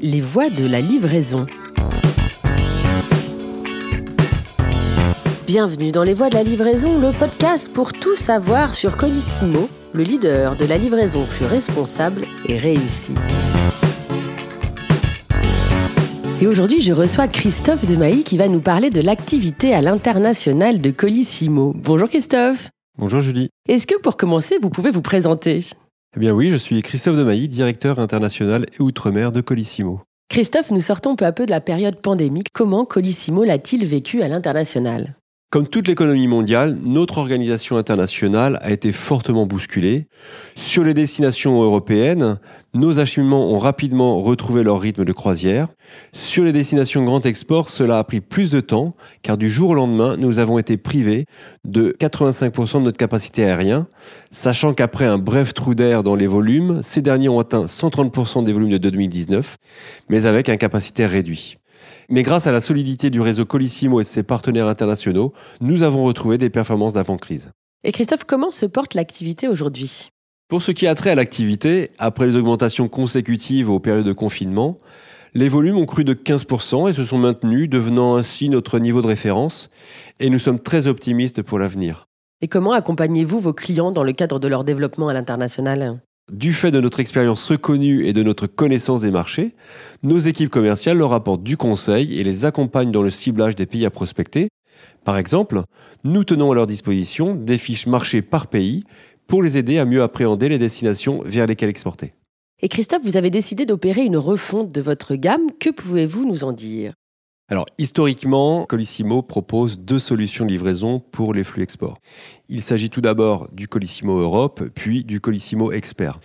Les voies de la livraison. Bienvenue dans Les voies de la livraison, le podcast pour tout savoir sur Colissimo, le leader de la livraison plus responsable et réussie. Et aujourd'hui, je reçois Christophe Demailly qui va nous parler de l'activité à l'international de Colissimo. Bonjour Christophe. Bonjour Julie. Est-ce que pour commencer, vous pouvez vous présenter? Eh bien oui, je suis Christophe Demailly, directeur international et outre-mer de Colissimo. Christophe, nous sortons peu à peu de la période pandémique. Comment Colissimo l'a-t-il vécu à l'international? Comme toute l'économie mondiale, notre organisation internationale a été fortement bousculée. Sur les destinations européennes, nos acheminements ont rapidement retrouvé leur rythme de croisière. Sur les destinations grand export, cela a pris plus de temps, car du jour au lendemain, nous avons été privés de 85% de notre capacité aérienne, sachant qu'après un bref trou d'air dans les volumes, ces derniers ont atteint 130% des volumes de 2019, mais avec un capacitaire réduit. Mais grâce à la solidité du réseau Colissimo et de ses partenaires internationaux, nous avant retrouvé des performances d'avant-crise. Et Christophe, comment se porte l'activité aujourd'hui? Pour ce qui a trait à l'activité, après les augmentations consécutives aux périodes de confinement, les volumes ont cru de 15% et se sont maintenus, devenant ainsi notre niveau de référence, et nous sommes très optimistes pour l'avenir. Et comment accompagnez-vous vos clients dans le cadre de leur développement à l'international? Du fait de notre expérience reconnue et de notre connaissance des marchés, nos équipes commerciales leur apportent du conseil et les accompagnent dans le ciblage des pays à prospecter. Par exemple, nous tenons à leur disposition des fiches marché par pays pour les aider à mieux appréhender les destinations vers lesquelles exporter. Et Christophe, vous avez décidé d'opérer une refonte de votre gamme. Que pouvez-vous nous en dire? Alors, historiquement, Colissimo propose deux solutions de livraison pour les flux export. Il s'agit tout d'abord du Colissimo Europe, puis du Colissimo Expert.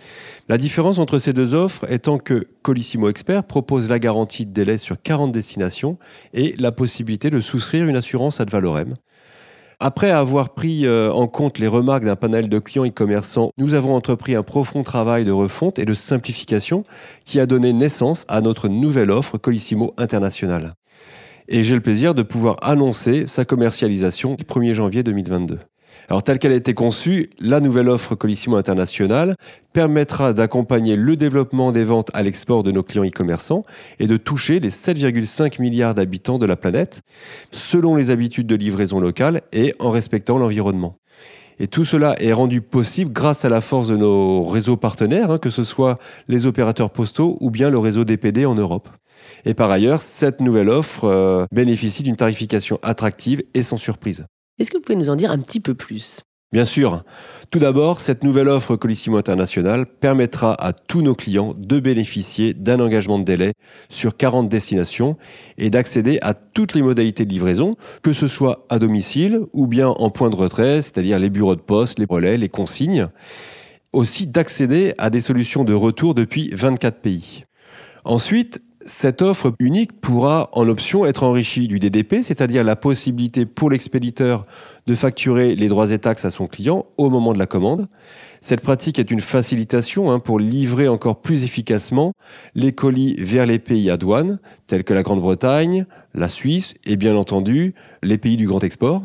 La différence entre ces deux offres étant que Colissimo Expert propose la garantie de délai sur 40 destinations et la possibilité de souscrire une assurance ad valorem. Après avoir pris euh, en compte les remarques d'un panel de clients et commerçants, nous avons entrepris un profond travail de refonte et de simplification qui a donné naissance à notre nouvelle offre Colissimo International. Et j'ai le plaisir de pouvoir annoncer sa commercialisation le 1er janvier 2022. Alors, telle qu'elle a été conçue, la nouvelle offre Colissimo International permettra d'accompagner le développement des ventes à l'export de nos clients e-commerçants et de toucher les 7,5 milliards d'habitants de la planète, selon les habitudes de livraison locale et en respectant l'environnement. Et tout cela est rendu possible grâce à la force de nos réseaux partenaires, hein, que ce soit les opérateurs postaux ou bien le réseau DPD en Europe. Et par ailleurs, cette nouvelle offre euh, bénéficie d'une tarification attractive et sans surprise. Est-ce que vous pouvez nous en dire un petit peu plus? Bien sûr. Tout d'abord, cette nouvelle offre Colissimo International permettra à tous nos clients de bénéficier d'un engagement de délai sur 40 destinations et d'accéder à toutes les modalités de livraison, que ce soit à domicile ou bien en point de retrait, c'est-à-dire les bureaux de poste, les relais, les consignes. Aussi d'accéder à des solutions de retour depuis 24 pays. Ensuite, cette offre unique pourra en option être enrichie du DDP, c'est-à-dire la possibilité pour l'expéditeur de facturer les droits et taxes à son client au moment de la commande. Cette pratique est une facilitation hein, pour livrer encore plus efficacement les colis vers les pays à douane, tels que la Grande-Bretagne, la Suisse et bien entendu les pays du grand export.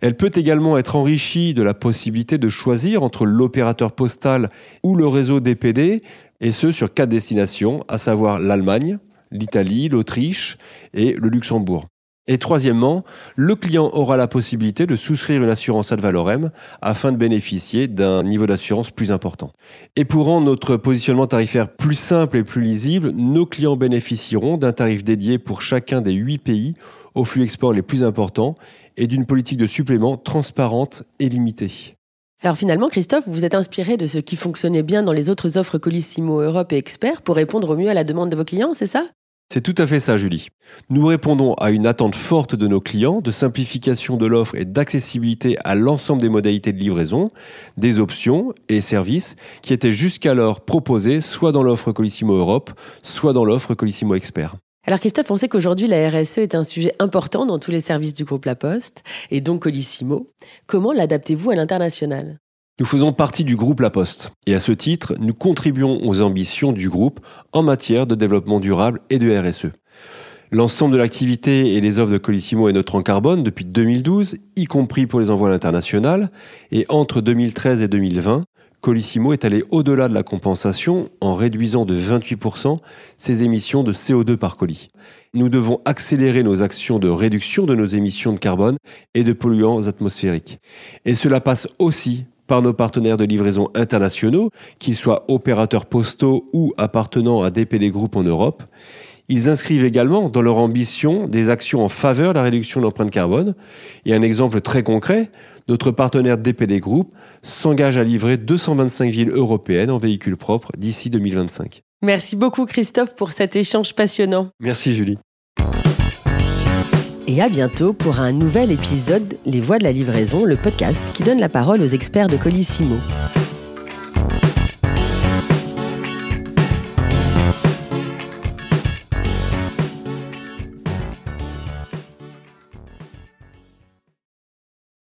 Elle peut également être enrichie de la possibilité de choisir entre l'opérateur postal ou le réseau DPD, et ce sur quatre destinations, à savoir l'Allemagne, l'Italie, l'Autriche et le Luxembourg. Et troisièmement, le client aura la possibilité de souscrire une assurance ad valorem afin de bénéficier d'un niveau d'assurance plus important. Et pour rendre notre positionnement tarifaire plus simple et plus lisible, nos clients bénéficieront d'un tarif dédié pour chacun des huit pays aux flux export les plus importants et d'une politique de supplément transparente et limitée. Alors finalement, Christophe, vous vous êtes inspiré de ce qui fonctionnait bien dans les autres offres Colissimo Europe et Expert pour répondre au mieux à la demande de vos clients, c'est ça? C'est tout à fait ça, Julie. Nous répondons à une attente forte de nos clients de simplification de l'offre et d'accessibilité à l'ensemble des modalités de livraison, des options et services qui étaient jusqu'alors proposés soit dans l'offre Colissimo Europe, soit dans l'offre Colissimo Expert. Alors Christophe, on sait qu'aujourd'hui la RSE est un sujet important dans tous les services du groupe La Poste et donc Colissimo. Comment l'adaptez-vous à l'international? Nous faisons partie du groupe La Poste et à ce titre, nous contribuons aux ambitions du groupe en matière de développement durable et de RSE. L'ensemble de l'activité et les offres de Colissimo est neutre en carbone depuis 2012, y compris pour les envois à l'international, et entre 2013 et 2020, Colissimo est allé au-delà de la compensation en réduisant de 28% ses émissions de CO2 par colis. Nous devons accélérer nos actions de réduction de nos émissions de carbone et de polluants atmosphériques. Et cela passe aussi par nos partenaires de livraison internationaux, qu'ils soient opérateurs postaux ou appartenant à DPD Group en Europe. Ils inscrivent également dans leur ambition des actions en faveur de la réduction de l'empreinte carbone. Et un exemple très concret, notre partenaire DPD Group s'engage à livrer 225 villes européennes en véhicules propres d'ici 2025. Merci beaucoup Christophe pour cet échange passionnant. Merci Julie. Et à bientôt pour un nouvel épisode Les Voix de la livraison, le podcast qui donne la parole aux experts de Colissimo.